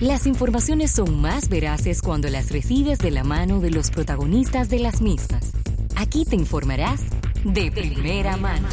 Las informaciones son más veraces cuando las recibes de la mano de los protagonistas de las mismas. Aquí te informarás de primera mano.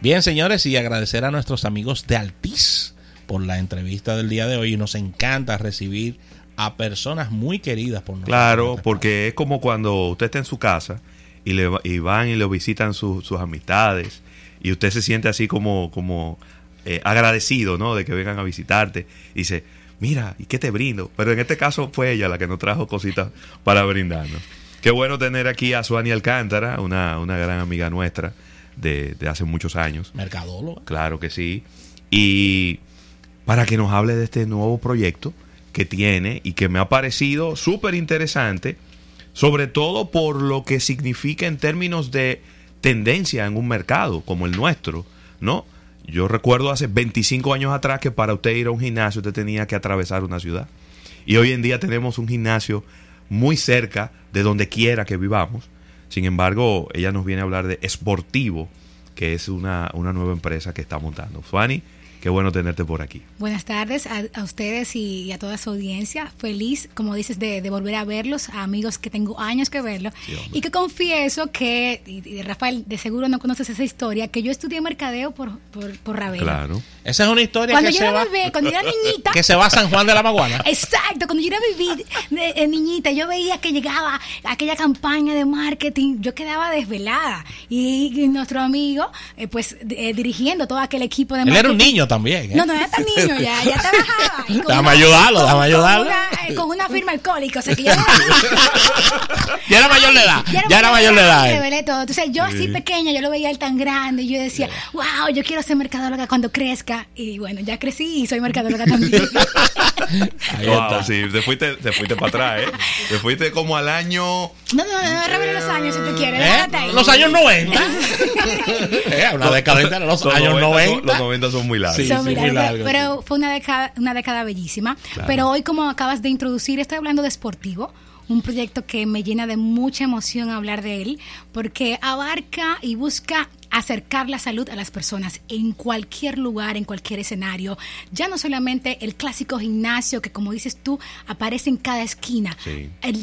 Bien, señores, y agradecer a nuestros amigos de Altis por la entrevista del día de hoy. Nos encanta recibir a personas muy queridas por nosotros. Claro, porque es como cuando usted está en su casa y, le, y van y lo visitan sus amistades y usted se siente así como, como eh, agradecido, ¿no? De que vengan a visitarte y dice, mira, ¿y qué te brindo? Pero en este caso fue ella la que nos trajo cositas para brindarnos. Qué bueno tener aquí a Suani Alcántara, una, una gran amiga nuestra de, hace muchos años. Mercadóloga. Claro que sí. Y para que nos hable de este nuevo proyecto que tiene y que me ha parecido súper interesante, sobre todo por lo que significa en términos de tendencia en un mercado como el nuestro, ¿no? Yo recuerdo hace 25 años atrás que para usted ir a un gimnasio usted tenía que atravesar una ciudad. Y hoy en día tenemos un gimnasio muy cerca de donde quiera que vivamos sin embargo, ella nos viene a hablar de Esportivo, que es una, una nueva empresa que está montando. Fanny, Qué bueno tenerte por aquí. Buenas tardes a, ustedes y, a toda su audiencia. Feliz, como dices, de, volver a verlos, a amigos que tengo años que verlos. y que confieso que, y, Rafael, de seguro no conoces esa historia, que yo estudié mercadeo por, por, por Claro. Esa es una historia que, se va, cuando yo era niñita. Que se va a San Juan de la Maguana. Exacto, cuando yo era vivir de, niñita, yo veía que llegaba aquella campaña de marketing, yo quedaba desvelada. Y, nuestro amigo, eh, pues, eh, dirigiendo todo aquel equipo de marketing. Él era un niño también. ¿eh? No, no era tan niño ya, ya trabajaba. Déjame ayudarlo, déjame ayudarlo. Con una, con una firma alcohólica, o sea que ya, ya era mayor de edad. Ya era, mayor de edad. Revelé todo. Entonces yo así pequeña, yo lo veía él tan grande y yo decía, wow, yo quiero ser mercadóloga cuando crezca. Y bueno, ya crecí y soy mercadóloga también. wow, sí, te fuiste, te fuiste para atrás, ¿eh? Te fuiste como al año... No, no, no, no revele los años si te quieres. ¿Eh? Los años 90. ¿Eh? Una década de los, años 90. los 90 son muy largos pero fue una década, una década bellísima. Pero hoy, como acabas de introducir, estoy hablando de Sportivo un proyecto que me llena de mucha emoción hablar de él, porque abarca y busca acercar la salud a las personas en cualquier lugar, en cualquier escenario. Ya no solamente el clásico gimnasio que, como dices tú, aparece en cada esquina.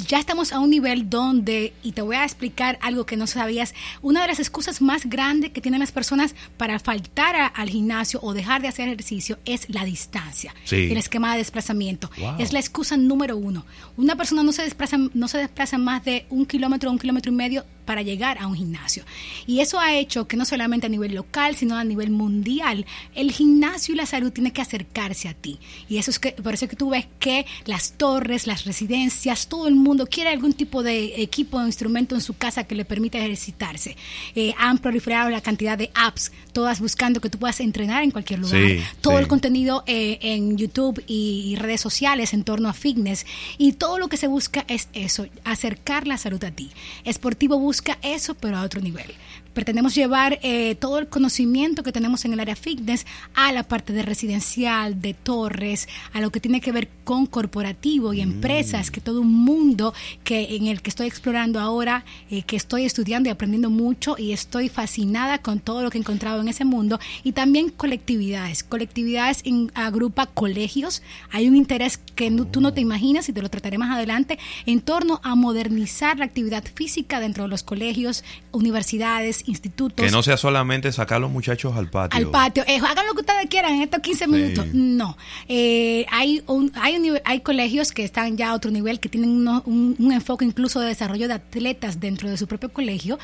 ya estamos a un nivel donde, y te voy a explicar algo que no sabías, una de las excusas más grandes que tienen las personas para faltar al gimnasio o dejar de hacer ejercicio es la distancia, el esquema de desplazamiento. Es la excusa número uno. Una persona no se desplaza, no se desplaza más de un kilómetro o un kilómetro y medio para llegar a un gimnasio. Y eso ha hecho que no solamente a nivel local, sino a nivel mundial, el gimnasio y la salud tiene que acercarse a ti. Y eso es que, por eso es que tú ves que las torres, las residencias, todo el mundo quiere algún tipo de equipo o instrumento en su casa que le permita ejercitarse. Eh, han proliferado la cantidad de apps, todas buscando que tú puedas entrenar en cualquier lugar. todo el contenido eh, en YouTube y redes sociales en torno a fitness. Y todo lo que se busca es eso, acercar la salud a ti. Esportivo busca busca eso, pero a otro nivel pretendemos llevar eh, todo el conocimiento que tenemos en el área fitness a la parte de residencial, de torres, a lo que tiene que ver con corporativo y empresas, que todo un mundo que en el que estoy explorando ahora, eh, que estoy estudiando y aprendiendo mucho y estoy fascinada con todo lo que he encontrado en ese mundo. Y también colectividades, colectividades en, agrupa colegios, hay un interés que tú no te imaginas y te lo trataré más adelante en torno a modernizar la actividad física dentro de los colegios, universidades, institutos. Que no sea solamente sacar a los muchachos al patio. Al patio. Eh, hagan lo que ustedes quieran en estos 15 minutos. No. Eh, hay, un, hay, un, hay colegios que están ya a otro nivel, que tienen un, enfoque incluso de desarrollo de atletas dentro de su propio colegio,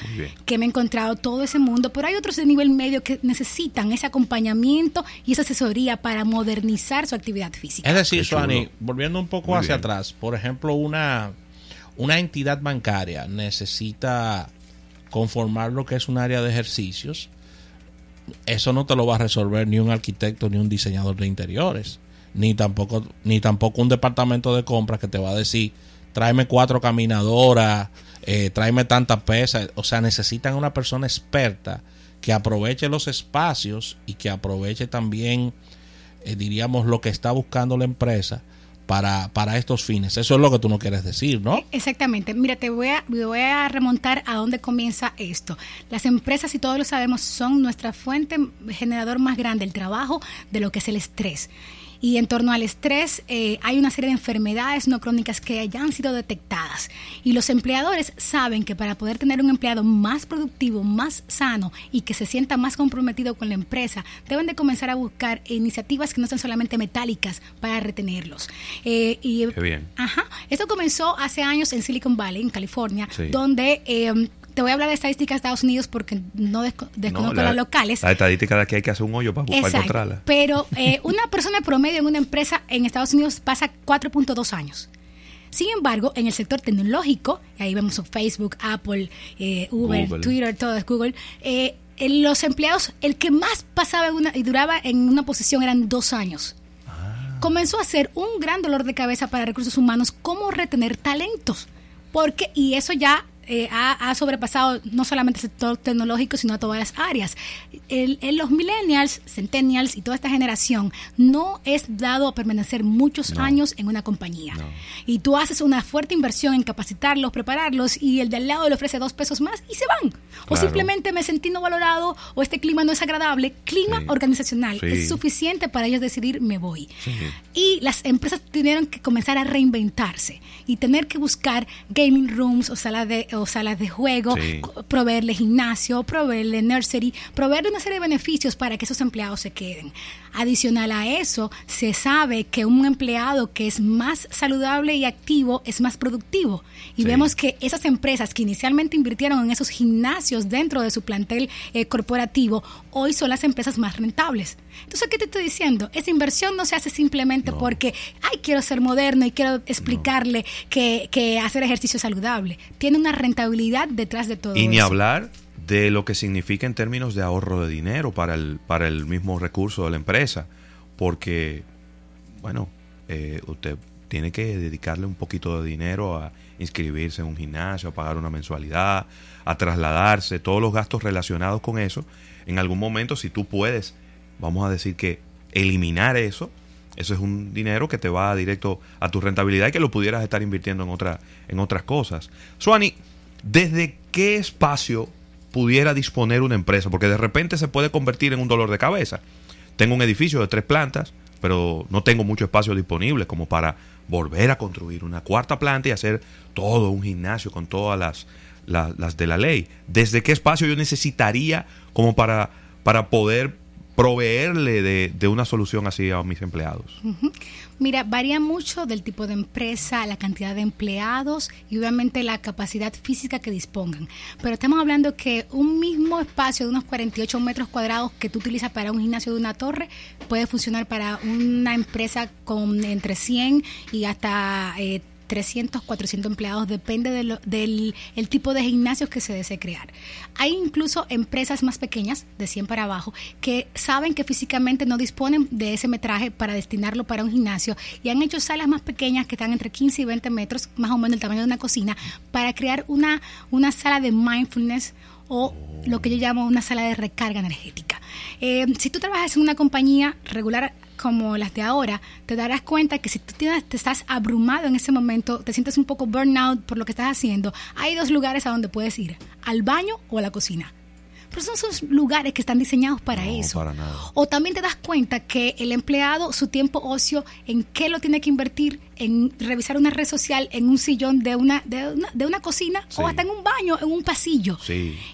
que me he encontrado todo ese mundo, pero hay otros de nivel medio que necesitan ese acompañamiento y esa asesoría para modernizar su actividad física. Es decir, Suani, volviendo un poco hacia atrás, por ejemplo, una, una entidad bancaria necesita conformar lo que es un área de ejercicios, eso no te lo va a resolver ni un arquitecto ni un diseñador de interiores, ni tampoco, ni tampoco un departamento de compras que te va a decir, tráeme cuatro caminadoras, eh, tráeme tantas pesas. O sea, necesitan una persona experta que aproveche los espacios y que aproveche también, eh, diríamos, lo que está buscando la empresa para, para estos fines. Eso es lo que tú no quieres decir, ¿no? Exactamente. Mira, te voy a, voy a remontar a dónde comienza esto. Las empresas, y todos lo sabemos, son nuestra fuente generador más grande, el trabajo, de lo que es el estrés. Y en torno al estrés eh, hay una serie de enfermedades no crónicas que ya han sido detectadas. Y los empleadores saben que para poder tener un empleado más productivo, más sano y que se sienta más comprometido con la empresa, deben de comenzar a buscar iniciativas que no sean solamente metálicas para retenerlos. Eh, y, Qué bien. Ajá. Esto comenzó hace años en Silicon Valley, en California, donde... Eh, te voy a hablar de estadísticas de Estados Unidos porque no desconozco las locales. La estadística de aquí hay que hacer un hoyo para, buscar encontrarla. Pero eh, una persona promedio en una empresa en Estados Unidos pasa 4.2 años. Sin embargo, en el sector tecnológico, ahí vemos Facebook, Apple, eh, Uber, Twitter, todo es Google, eh, los empleados, el que más pasaba y duraba en una posición eran dos años. Ah. Comenzó a ser un gran dolor de cabeza para recursos humanos cómo retener talentos. Porque, y eso ya eh, ha, sobrepasado no solamente el sector tecnológico, sino a todas las áreas. En los millennials, centennials y toda esta generación no es dado a permanecer muchos años en una compañía. Y tú haces una fuerte inversión en capacitarlos, prepararlos y el de al lado le ofrece dos pesos más y se van. O simplemente me sentí no valorado o este clima no es agradable. Clima organizacional es suficiente para ellos decidir me voy. Y las empresas tuvieron que comenzar a reinventarse y tener que buscar gaming rooms o salas de salas de juego, proveerle gimnasio, proveerle nursery, proveerle una serie de beneficios para que esos empleados se queden. Adicional a eso, se sabe que un empleado que es más saludable y activo es más productivo. Y vemos que esas empresas que inicialmente invirtieron en esos gimnasios dentro de su plantel eh, corporativo, hoy son las empresas más rentables. Entonces, ¿qué te estoy diciendo? Esa inversión no se hace simplemente porque, ay, quiero ser moderno y quiero explicarle que, que, hacer ejercicio es saludable. Tiene una rentabilidad detrás de todo. Y ni hablar de lo que significa en términos de ahorro de dinero para el, para el mismo recurso de la empresa. Porque, bueno, eh, usted tiene que dedicarle un poquito de dinero a inscribirse en un gimnasio, a pagar una mensualidad, a trasladarse, todos los gastos relacionados con eso. En algún momento, si tú puedes vamos a decir que eliminar eso, eso es un dinero que te va directo a tu rentabilidad y que lo pudieras estar invirtiendo en, otra, en otras cosas. Suani, ¿desde qué espacio pudiera disponer una empresa? Porque de repente se puede convertir en un dolor de cabeza. Tengo un edificio de tres plantas, pero no tengo mucho espacio disponible como para volver a construir una cuarta planta y hacer todo un gimnasio con todas las, las, de la ley. ¿Desde qué espacio yo necesitaría como para, para poder proveerle de, una solución así a mis empleados? Mira, varía mucho del tipo de empresa, la cantidad de empleados y obviamente la capacidad física que dispongan. Pero estamos hablando que un mismo espacio de unos 48 metros cuadrados que tú utilizas para un gimnasio de una torre puede funcionar para una empresa con entre 100 y hasta eh, 300, 400 empleados, depende del el tipo de gimnasios que se desee crear. Hay incluso empresas más pequeñas, de 100 para abajo, que saben que físicamente no disponen de ese metraje para destinarlo para un gimnasio y han hecho salas más pequeñas que están entre 15 y 20 metros, más o menos el tamaño de una cocina, para crear una, una sala de mindfulness o lo que yo llamo una sala de recarga energética. Eh, si tú trabajas en una compañía regular como las de ahora, te darás cuenta que si tú tienes, te estás abrumado en ese momento, te sientes un poco burnout por lo que estás haciendo, hay dos lugares a donde puedes ir, al baño o a la cocina. Pero son esos lugares que están diseñados para eso. O también te das cuenta que el empleado, su tiempo ocio, ¿en qué lo tiene que invertir? en revisar una red social en un sillón de una, de una, de una cocina o hasta en un baño, en un pasillo.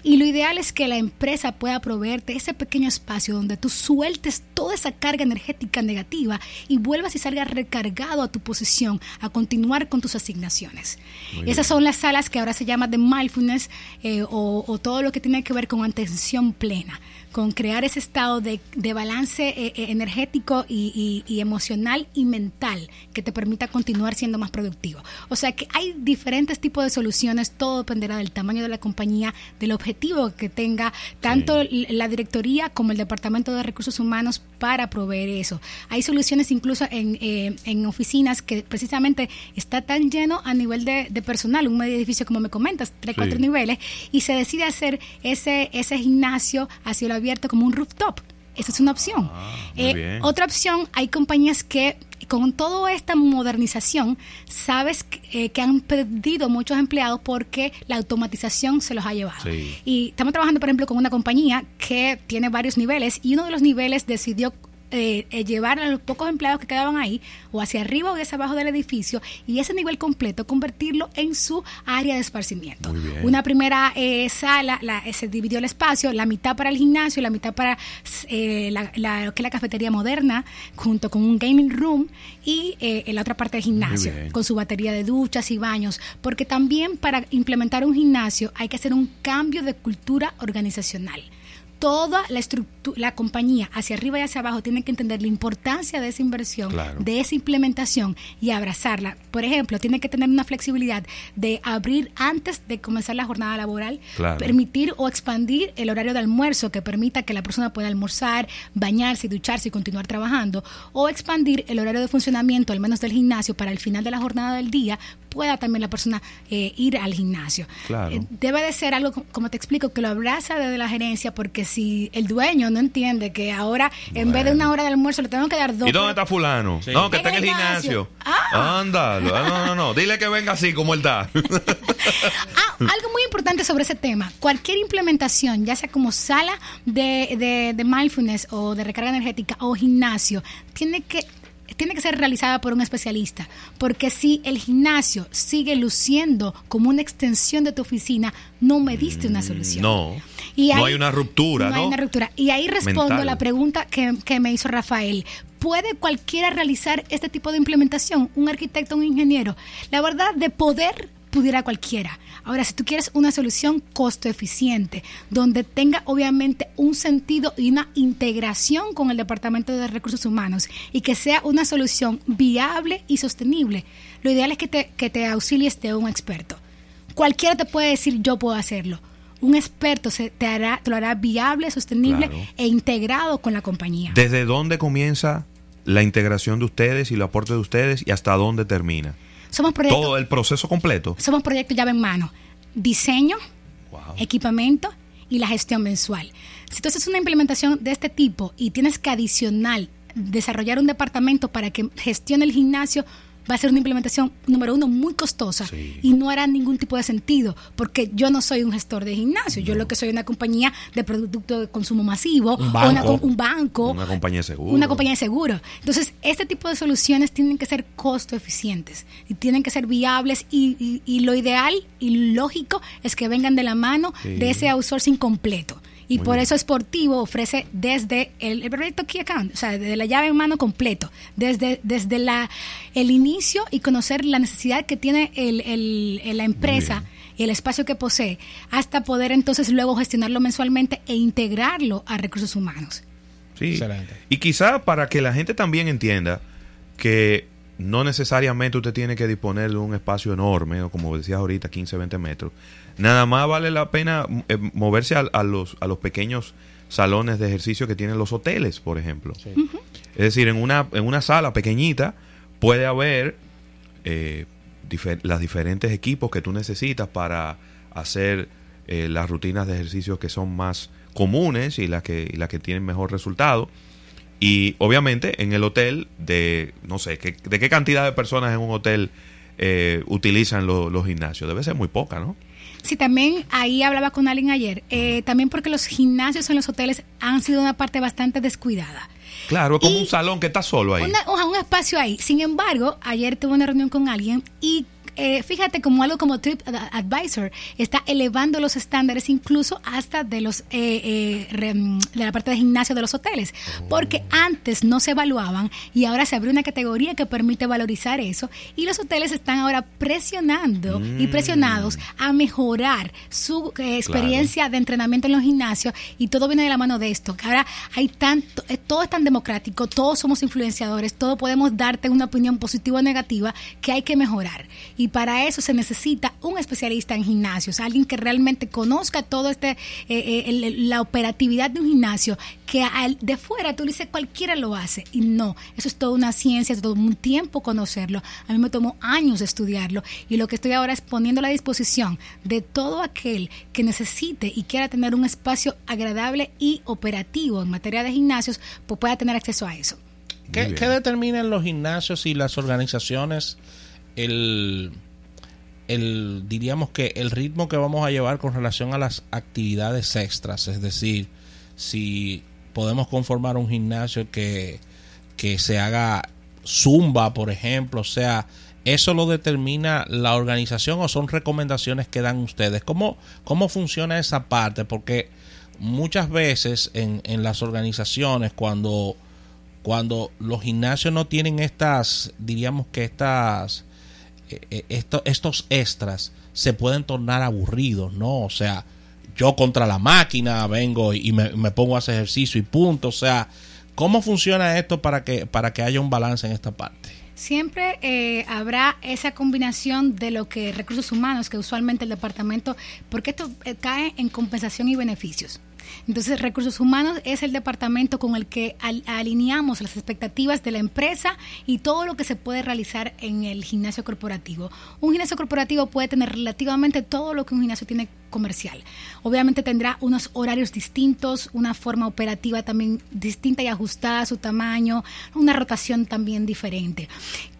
Y lo ideal es que la empresa pueda proveerte ese pequeño espacio donde tú sueltes toda esa carga energética negativa y vuelvas y salgas recargado a tu posición, a continuar con tus asignaciones. Esas son las salas que ahora se llaman de mindfulness eh, o, todo lo que tiene que ver con atención plena con crear ese estado de, balance eh, eh, energético y, emocional y mental que te permita continuar siendo más productivo. O sea que hay diferentes tipos de soluciones, todo dependerá del tamaño de la compañía, del objetivo que tenga tanto la directoría como el departamento de recursos humanos para proveer eso. Hay soluciones incluso en, eh, en oficinas que precisamente está tan lleno a nivel de, personal, un medio edificio como me comentas, tres, cuatro niveles, y se decide hacer ese, ese gimnasio hacia la abierto como un rooftop. Esa es una opción. Ah, eh, otra opción, hay compañías que con toda esta modernización, sabes que, eh, han perdido muchos empleados porque la automatización se los ha llevado. Y estamos trabajando, por ejemplo, con una compañía que tiene varios niveles y uno de los niveles decidió eh, eh, llevar a los pocos empleados que quedaban ahí o hacia arriba o hacia abajo del edificio y ese nivel completo convertirlo en su área de esparcimiento. Una primera eh, sala, la, se dividió el espacio, la mitad para el gimnasio, la mitad para la, la, que la cafetería moderna, junto con un gaming room y en la otra parte del gimnasio, con su batería de duchas y baños, porque también para implementar un gimnasio hay que hacer un cambio de cultura organizacional toda la estructura, la compañía hacia arriba y hacia abajo tiene que entender la importancia de esa inversión, de esa implementación y abrazarla. Por ejemplo, tiene que tener una flexibilidad de abrir antes de comenzar la jornada laboral, permitir o expandir el horario de almuerzo que permita que la persona pueda almorzar, bañarse, ducharse y continuar trabajando, o expandir el horario de funcionamiento, al menos del gimnasio, para el final de la jornada del día pueda también la persona eh, ir al gimnasio. Eh, debe de ser algo, como te explico, que lo abraza desde la gerencia, porque si el dueño no entiende que ahora en vez de una hora de almuerzo le tengo que dar dos. ¿Y dónde está fulano? No, que está en el gimnasio. Ah. Ándalo. No, no, no. Dile que venga así como él está. ah, algo muy importante sobre ese tema. Cualquier implementación, ya sea como sala de, de, de mindfulness o de recarga energética o gimnasio, tiene que tiene que ser realizada por un especialista, porque si el gimnasio sigue luciendo como una extensión de tu oficina, no me diste una solución. No. no hay una ruptura, ¿no? hay una ruptura. Y ahí respondo a la pregunta que, que me hizo Rafael. ¿Puede cualquiera realizar este tipo de implementación? ¿Un arquitecto, un ingeniero? La verdad, de poder pudiera cualquiera. Ahora, si tú quieres una solución costo eficiente, donde tenga obviamente un sentido y una integración con el Departamento de Recursos Humanos y que sea una solución viable y sostenible, lo ideal es que te, que te auxilies de un experto. Cualquiera te puede decir yo puedo hacerlo. Un experto se, te, hará, te lo hará viable, sostenible e integrado con la compañía. ¿Desde dónde comienza la integración de ustedes y el aporte de ustedes y hasta dónde termina? Somos Todo el proceso completo. Somos proyectos llave en mano. Diseño, equipamiento y la gestión mensual. Si tú haces una implementación de este tipo y tienes que adicional desarrollar un departamento para que gestione el gimnasio, va a ser una implementación, número uno, muy costosa y no hará ningún tipo de sentido, porque yo no soy un gestor de gimnasio, yo lo que soy una compañía de producto de consumo masivo, un banco, un banco una compañía de seguro. Una compañía de seguro. Entonces, este tipo de soluciones tienen que ser costo eficientes y tienen que ser viables y, y, lo ideal y lógico es que vengan de la mano de ese outsourcing completo. Y por eso Sportivo ofrece desde el, proyecto Key Account, o sea, desde la llave en mano completo, desde, desde la, el inicio y conocer la necesidad que tiene el, el, la empresa y el espacio que posee, hasta poder entonces luego gestionarlo mensualmente e integrarlo a recursos humanos. Sí. Excelente. Y quizá para que la gente también entienda que no necesariamente usted tiene que disponer de un espacio enorme, o como decías ahorita, 15, 20 metros, Nada más vale la pena eh, moverse a, los, a los pequeños salones de ejercicio que tienen los hoteles, por ejemplo. Es decir, en una, en una sala pequeñita puede haber eh, las diferentes equipos que tú necesitas para hacer eh, las rutinas de ejercicio que son más comunes y las que, las que tienen mejor resultado. Y obviamente en el hotel, de no sé, ¿de qué cantidad de personas en un hotel utilizan los gimnasios? Debe ser muy poca, ¿no? Sí, también ahí hablaba con alguien ayer, eh, también porque los gimnasios en los hoteles han sido una parte bastante descuidada. Claro, como un salón que está solo ahí. un espacio ahí. Sin embargo, ayer tuve una reunión con alguien y eh, fíjate como algo como Trip Advisor está elevando los estándares incluso hasta de los eh, eh, de la parte de gimnasio de los hoteles, porque oh. antes no se evaluaban y ahora se abrió una categoría que permite valorizar eso y los hoteles están ahora presionando y mm. presionados a mejorar su experiencia de entrenamiento en los gimnasios y todo viene de la mano de esto. Que ahora hay tanto, todo es tan democrático, todos somos influenciadores, todos podemos darte una opinión positiva o negativa que hay que mejorar y para eso se necesita un especialista en gimnasios, alguien que realmente conozca todo este, eh, eh, la operatividad de un gimnasio, que al, de fuera tú dices cualquiera lo hace y no, eso es toda una ciencia, es todo un tiempo conocerlo. A mí me tomó años estudiarlo y lo que estoy ahora es poniendo a la disposición de todo aquel que necesite y quiera tener un espacio agradable y operativo en materia de gimnasios, pues pueda tener acceso a eso. ¿Qué, ¿Qué, determinan los gimnasios y las organizaciones el, el, diríamos que el ritmo que vamos a llevar con relación a las actividades extras? Es decir, si podemos conformar un gimnasio que, que se haga zumba, por ejemplo, o sea, ¿eso lo determina la organización o son recomendaciones que dan ustedes? ¿Cómo, cómo funciona esa parte? Porque muchas veces en, en las organizaciones cuando, cuando los gimnasios no tienen estas, diríamos que estas, eh, eh, estos, estos extras se pueden tornar aburridos, ¿no? O sea, yo contra la máquina vengo y me, me pongo a hacer ejercicio y punto, o sea, ¿cómo funciona esto para que, para que haya un balance en esta parte? Siempre eh, habrá esa combinación de lo que recursos humanos, que usualmente el departamento, porque esto eh, cae en compensación y beneficios. Entonces, recursos humanos es el departamento con el que alineamos las expectativas de la empresa y todo lo que se puede realizar en el gimnasio corporativo. Un gimnasio corporativo puede tener relativamente todo lo que un gimnasio tiene comercial. Obviamente tendrá unos horarios distintos, una forma operativa también distinta y ajustada a su tamaño, una rotación también diferente.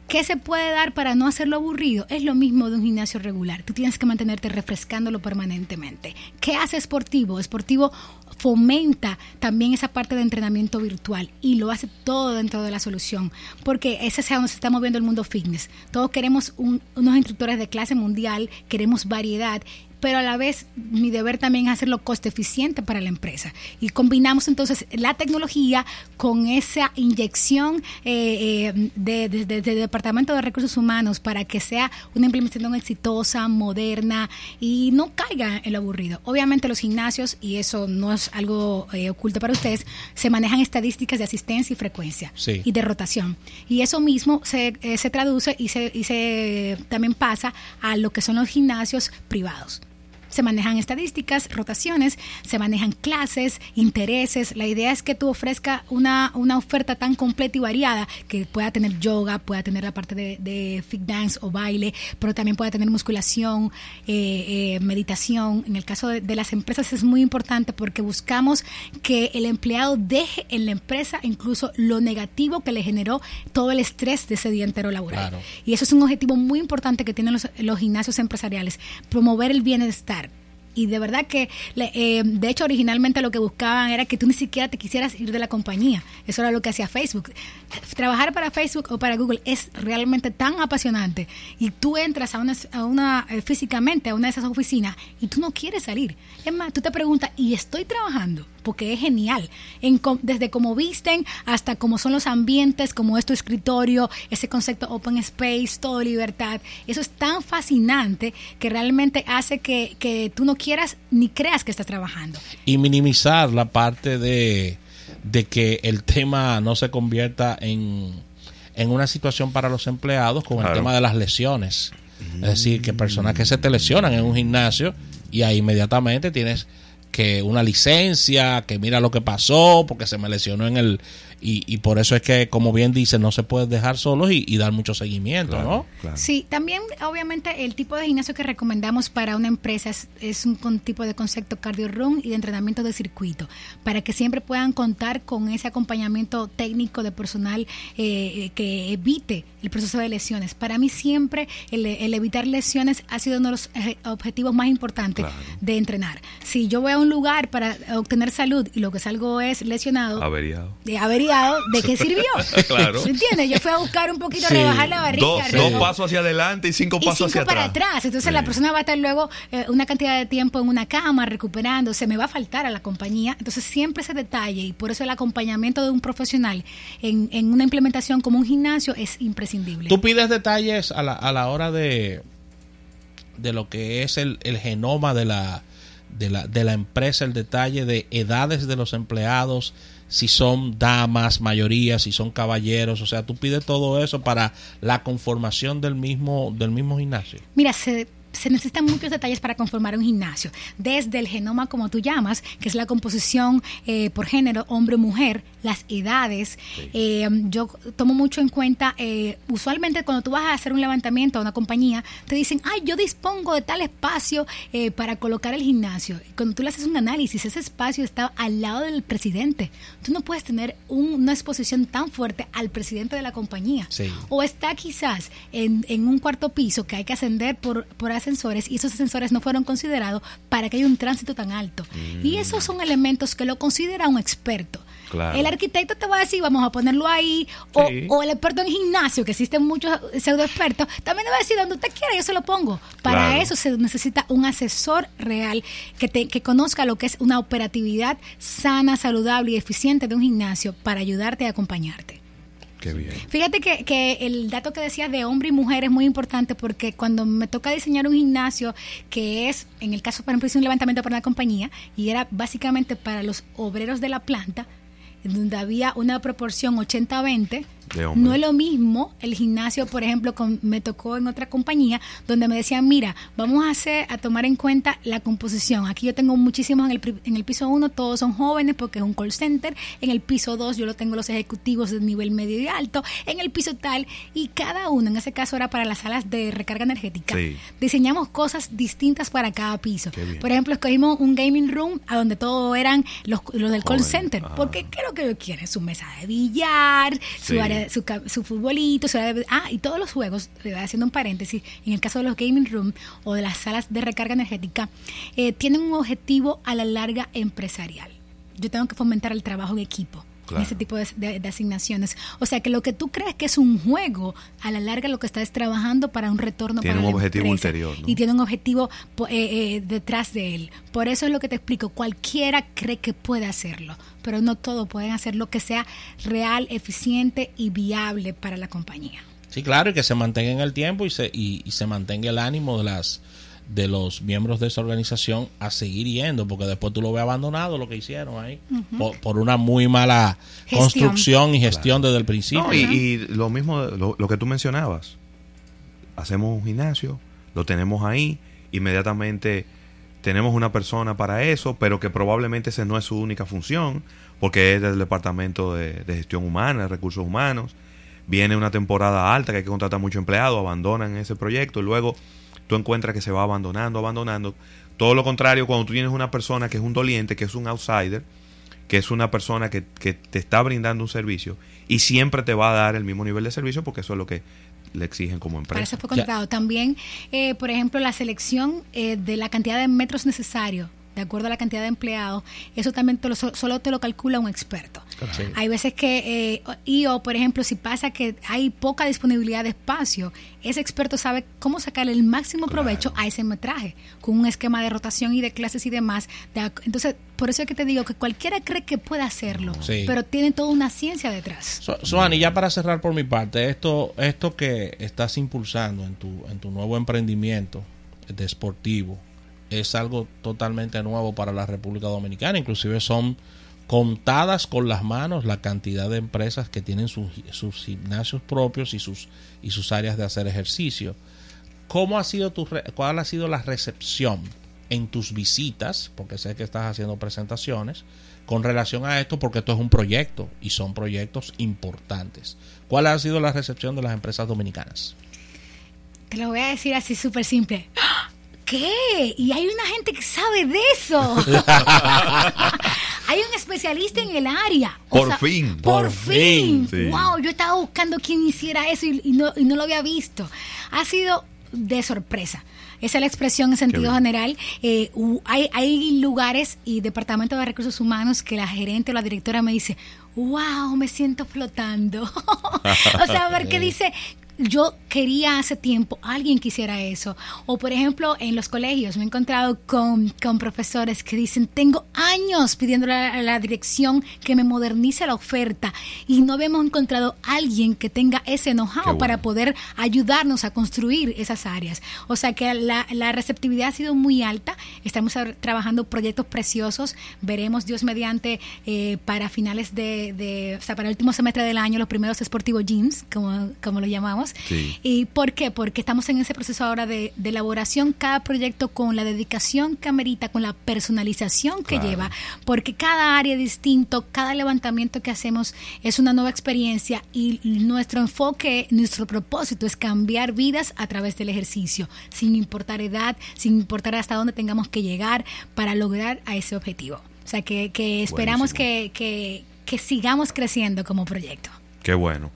¿Qué se puede dar para no hacerlo aburrido? Es lo mismo de un gimnasio regular. Tú tienes que mantenerte refrescándolo permanentemente. ¿Qué hace Sportivo? Sportivo fomenta también esa parte de entrenamiento virtual y lo hace todo dentro de la solución, porque ese es donde se está moviendo el mundo fitness. Todos queremos unos instructores de clase mundial, queremos variedad pero a la vez mi deber también es hacerlo coste eficiente para la empresa. Y combinamos entonces la tecnología con esa inyección eh, eh de, Departamento de Recursos Humanos para que sea una implementación exitosa, moderna y no caiga en lo aburrido. Obviamente los gimnasios, y eso no es algo eh, oculto para ustedes, se manejan estadísticas de asistencia y frecuencia y de rotación. Y eso mismo se, eh, se traduce y se, y se también pasa a lo que son los gimnasios privados se manejan estadísticas, rotaciones, se manejan clases, intereses. La idea es que tú ofrezcas una, una oferta tan completa y variada que pueda tener yoga, pueda tener la parte de, fit dance o baile, pero también pueda tener musculación, eh, eh, meditación. En el caso de, las empresas es muy importante porque buscamos que el empleado deje en la empresa incluso lo negativo que le generó todo el estrés de ese día entero laboral. Y eso es un objetivo muy importante que tienen los, los gimnasios empresariales, promover el bienestar y de verdad que, eh, de hecho, originalmente lo que buscaban era que tú ni siquiera te quisieras ir de la compañía. Eso era lo que hacía Facebook. Trabajar para Facebook o para Google es realmente tan apasionante y tú entras a una, a una eh, físicamente a una de esas oficinas y tú no quieres salir. Es más, tú te preguntas, ¿y estoy trabajando? porque es genial. En, desde cómo visten hasta cómo son los ambientes, como es tu escritorio, ese concepto open space, todo libertad. Eso es tan fascinante que realmente hace que, que tú no quieras ni creas que estás trabajando. Y minimizar la parte de, de que el tema no se convierta en, en una situación para los empleados con el tema de las lesiones. Es decir, que personas que se te lesionan en un gimnasio y ahí inmediatamente tienes que una licencia, que mira lo que pasó, porque se me lesionó en el... Y, y por eso es que, como bien dice, no se puede dejar solos y, dar mucho seguimiento, ¿no? Sí, también obviamente el tipo de gimnasio que recomendamos para una empresa es, un tipo de concepto cardio room y de entrenamiento de circuito, para que siempre puedan contar con ese acompañamiento técnico de personal eh, que evite el proceso de lesiones. Para mí siempre el, evitar lesiones ha sido uno de los eh, objetivos más importantes de entrenar. Si yo voy a un lugar para obtener salud y lo que salgo es lesionado. Averiado. De averiado, ¿de qué sirvió? claro. ¿Me entiendes? Yo fui a buscar un poquito, rebajar la barriga. Dos, pasos hacia adelante y cinco pasos hacia para atrás. Entonces la persona va a estar luego eh, una cantidad de tiempo en una cama recuperando, se me va a faltar a la compañía. Entonces siempre ese detalle y por eso el acompañamiento de un profesional en, en una implementación como un gimnasio es imprescindible. Tú pides detalles a la, a la hora de de lo que es el, el genoma de la, de la, de la empresa, el detalle de edades de los empleados, si son damas, mayoría, si son caballeros, o sea, tú pides todo eso para la conformación del mismo, del mismo gimnasio. Mira, se, se necesitan muchos detalles para conformar un gimnasio. Desde el genoma, como tú llamas, que es la composición eh, por género, hombre-mujer, las edades. Eh, yo tomo mucho en cuenta, eh, usualmente cuando tú vas a hacer un levantamiento a una compañía, te dicen, ay, yo dispongo de tal espacio para colocar el gimnasio. Cuando tú le haces un análisis, ese espacio está al lado del presidente. Tú no puedes tener una exposición tan fuerte al presidente de la compañía. O está quizás en, un cuarto piso que hay que ascender por, por ascensores y esos ascensores no fueron considerados para que haya un tránsito tan alto. Y mm. esos son elementos que lo considera un experto. El arquitecto te va a decir, vamos a ponerlo ahí, o, el experto en gimnasio, que existen muchos pseudo expertos, también te va a decir, donde usted quiera, yo se lo pongo. Para eso se necesita un asesor real que, te, que conozca lo que es una operatividad sana, saludable y eficiente de un gimnasio para ayudarte a acompañarte. Qué bien. Fíjate que, que, el dato que decías de hombre y mujer es muy importante porque cuando me toca diseñar un gimnasio, que es, en el caso, por ejemplo, hice un levantamiento para una compañía y era básicamente para los obreros de la planta, donde había una proporción 80-20, no es lo mismo el gimnasio, por ejemplo, con, me tocó en otra compañía donde me decían, mira, vamos a hacer, a tomar en cuenta la composición. Aquí yo tengo muchísimos en el, en el piso 1, todos son jóvenes porque es un call center. En el piso 2 yo lo tengo los ejecutivos de nivel medio y alto. En el piso tal, y cada uno, en ese caso era para las salas de recarga energética. Diseñamos cosas distintas para cada piso. Por ejemplo, escogimos un gaming room a donde todos eran los, los del call center. Porque ¿qué es lo que ellos quieren? Su mesa de billar, su área su, su futbolito, ah, y todos los juegos, haciendo un paréntesis, en el caso de los gaming room o de las salas de recarga energética, eh, tienen un objetivo a la larga empresarial. Yo tengo que fomentar el trabajo en equipo ese tipo de, asignaciones. O sea que lo que tú crees que es un juego, a la larga lo que estás trabajando para un retorno tiene un objetivo ulterior. Y tiene un objetivo eh, eh, detrás de él. Por eso es lo que te explico. Cualquiera cree que puede hacerlo, pero no todos pueden hacer lo que sea real, eficiente y viable para la compañía. Sí, claro, y que se mantenga en el tiempo y se, y se mantenga el ánimo de las de los miembros de esa organización a seguir yendo, porque después tú lo ves abandonado lo que hicieron ahí, por, una muy mala construcción y gestión desde el principio. y, lo mismo, lo, que tú mencionabas, hacemos un gimnasio, lo tenemos ahí, inmediatamente tenemos una persona para eso, pero que probablemente esa no es su única función, porque es del departamento de, de gestión humana, de recursos humanos, viene una temporada alta que hay que contratar mucho empleado, abandonan ese proyecto, y luego tú encuentras que se va abandonando, abandonando. Todo lo contrario, cuando tú tienes una persona que es un doliente, que es un outsider, que es una persona que, te está brindando un servicio y siempre te va a dar el mismo nivel de servicio porque eso es lo que le exigen como empresa. Para eso fue contratado. También, eh, por ejemplo, la selección eh, de la cantidad de metros necesarios de acuerdo a la cantidad de empleados, eso también solo te lo calcula un experto. Hay veces que, eh, y o por ejemplo, si pasa que hay poca disponibilidad de espacio, ese experto sabe cómo sacar el máximo provecho a ese metraje, con un esquema de rotación y de clases y demás. entonces, por eso es que te digo que cualquiera cree que puede hacerlo, pero tiene toda una ciencia detrás. So, ya para cerrar por mi parte, esto, esto que estás impulsando en tu, en tu nuevo emprendimiento deportivo, es algo totalmente nuevo para la República Dominicana. Inclusive son contadas con las manos la cantidad de empresas que tienen sus, sus gimnasios propios y sus, y sus áreas de hacer ejercicio. ¿Cómo ha sido tu, ¿Cuál ha sido la recepción en tus visitas? Porque sé que estás haciendo presentaciones con relación a esto, porque esto es un proyecto y son proyectos importantes. ¿Cuál ha sido la recepción de las empresas dominicanas? Te lo voy a decir así súper simple. ¿Qué? Y hay una gente que sabe de eso. hay un especialista en el área. por fin. Por, fin. Wow, yo estaba buscando quién hiciera eso y, no, y no lo había visto. Ha sido de sorpresa. Esa es la expresión en sentido general. Eh, hay, hay lugares y departamentos de recursos humanos que la gerente o la directora me dice, wow, me siento flotando. o sea, ver qué dice, yo quería hace tiempo alguien quisiera eso. O por ejemplo, en los colegios me he encontrado con, profesores que dicen, tengo años pidiéndole a la dirección que me modernice la oferta y no habíamos encontrado alguien que tenga ese know-how para poder ayudarnos a construir esas áreas. O sea que la, receptividad ha sido muy alta. Estamos trabajando proyectos preciosos. Veremos, Dios mediante, eh, para finales de, de, o sea, para el último semestre del año, los primeros Sportivo Jeans, como, como lo llamamos años. ¿Y por qué? Porque estamos en ese proceso ahora de, elaboración, cada proyecto con la dedicación que amerita, con la personalización que lleva, porque cada área es distinto, cada levantamiento que hacemos es una nueva experiencia y nuestro enfoque, nuestro propósito es cambiar vidas a través del ejercicio, sin importar edad, sin importar hasta dónde tengamos que llegar para lograr a ese objetivo. O sea, que, esperamos que, que, sigamos creciendo como proyecto. Qué bueno.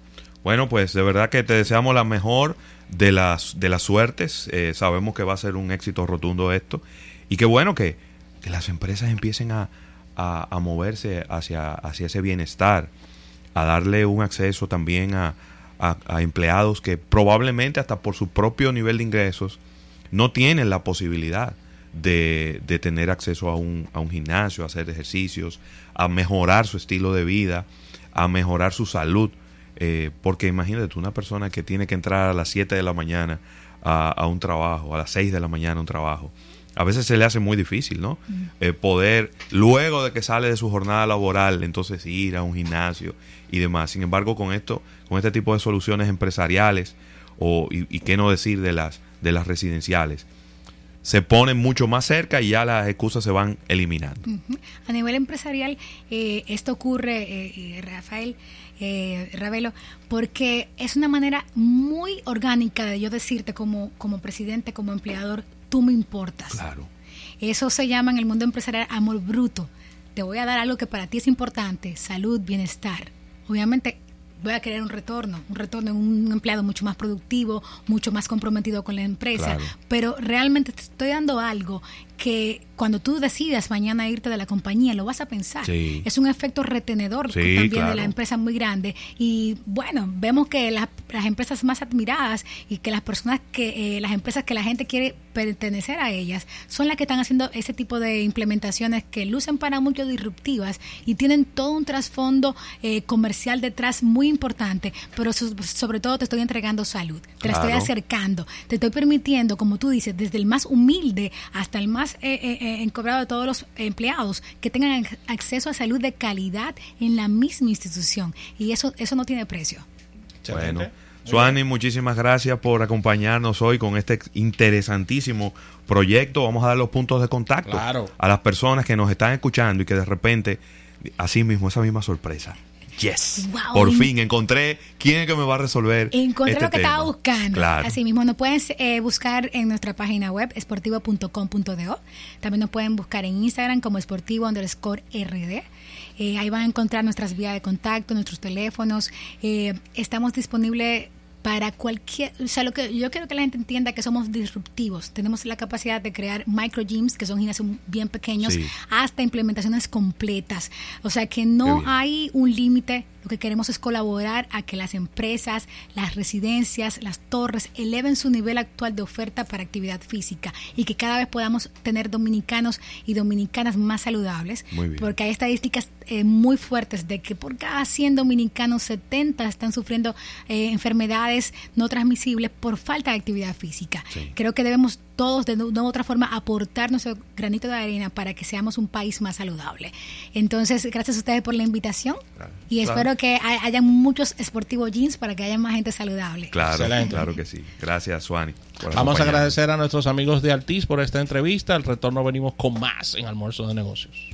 Bueno, pues de verdad que te deseamos la mejor de las, de las suertes. Eh, sabemos que va a ser un éxito rotundo esto. Y qué bueno que, las empresas empiecen a, a, moverse hacia, hacia ese bienestar, a darle un acceso también a, a, empleados que probablemente hasta por su propio nivel de ingresos no tienen la posibilidad de, de tener acceso a un, a un gimnasio, a hacer ejercicios, a mejorar su estilo de vida, a mejorar su salud. Eh, porque imagínate tú, una persona que tiene que entrar a las 7 de la mañana a, a, un trabajo, a las 6 de la mañana a un trabajo, a veces se le hace muy difícil, ¿no? Eh, poder, luego de que sale de su jornada laboral, entonces ir a un gimnasio y demás. Sin embargo, con esto, con este tipo de soluciones empresariales, o, y, y qué no decir de las, de las residenciales, se ponen mucho más cerca y ya las excusas se van eliminando. A nivel empresarial, eh, esto ocurre, eh, Rafael, eh, Ravelo, porque es una manera muy orgánica de yo decirte como, como presidente, como empleador, tú me importas. Claro. Eso se llama en el mundo empresarial amor bruto. Te voy a dar algo que para ti es importante, salud, bienestar. Obviamente voy a querer un retorno, un retorno en un empleado mucho más productivo, mucho más comprometido con la empresa, pero realmente te estoy dando algo que cuando tú decidas mañana irte de la compañía, lo vas a pensar. Es un efecto retenedor también de la empresa muy grande. Y bueno, vemos que las, empresas más admiradas y que las personas que, eh, las empresas que la gente quiere pertenecer a ellas, son las que están haciendo ese tipo de implementaciones que lucen para muchos disruptivas y tienen todo un trasfondo eh, comercial detrás muy importante, pero sobre todo te estoy entregando salud, te la estoy acercando, te estoy permitiendo, como tú dices, desde el más humilde hasta el más eh, eh, eh, encobrado de todos los empleados que tengan acceso a salud de calidad en la misma institución. Y eso, eso no tiene precio. Bueno. Suani, muchísimas gracias por acompañarnos hoy con este interesantísimo proyecto. Vamos a dar los puntos de contacto a las personas que nos están escuchando y que de repente, así mismo, esa misma sorpresa. Yes. Por fin encontré quién es que me va a resolver. Encontré este lo que estaba buscando. Claro. Así mismo, nos pueden eh, buscar en nuestra página web, esportivo.com.do. También nos pueden buscar en Instagram como esportivo underscore rd. Eh, ahí van a encontrar nuestras vías de contacto, nuestros teléfonos. Eh, estamos disponibles para cualquier, o sea, lo que yo quiero que la gente entienda que somos disruptivos. Tenemos la capacidad de crear micro gyms, que son gimnasios bien pequeños, hasta implementaciones completas. O sea, que no hay un límite lo que queremos es colaborar a que las empresas, las residencias, las torres eleven su nivel actual de oferta para actividad física y que cada vez podamos tener dominicanos y dominicanas más saludables. Porque hay estadísticas eh, muy fuertes de que por cada 100 dominicanos, 70 están sufriendo eh, enfermedades no transmisibles por falta de actividad física. Creo que debemos todos de, una u otra forma aportar nuestro granito de arena para que seamos un país más saludable. Entonces, gracias a ustedes por la invitación y espero que haya muchos esportivos jeans para que haya más gente saludable. Claro, claro que sí. Gracias, Suani. Vamos a agradecer a nuestros amigos de Altis por esta entrevista. Al retorno venimos con más en Almuerzo de Negocios.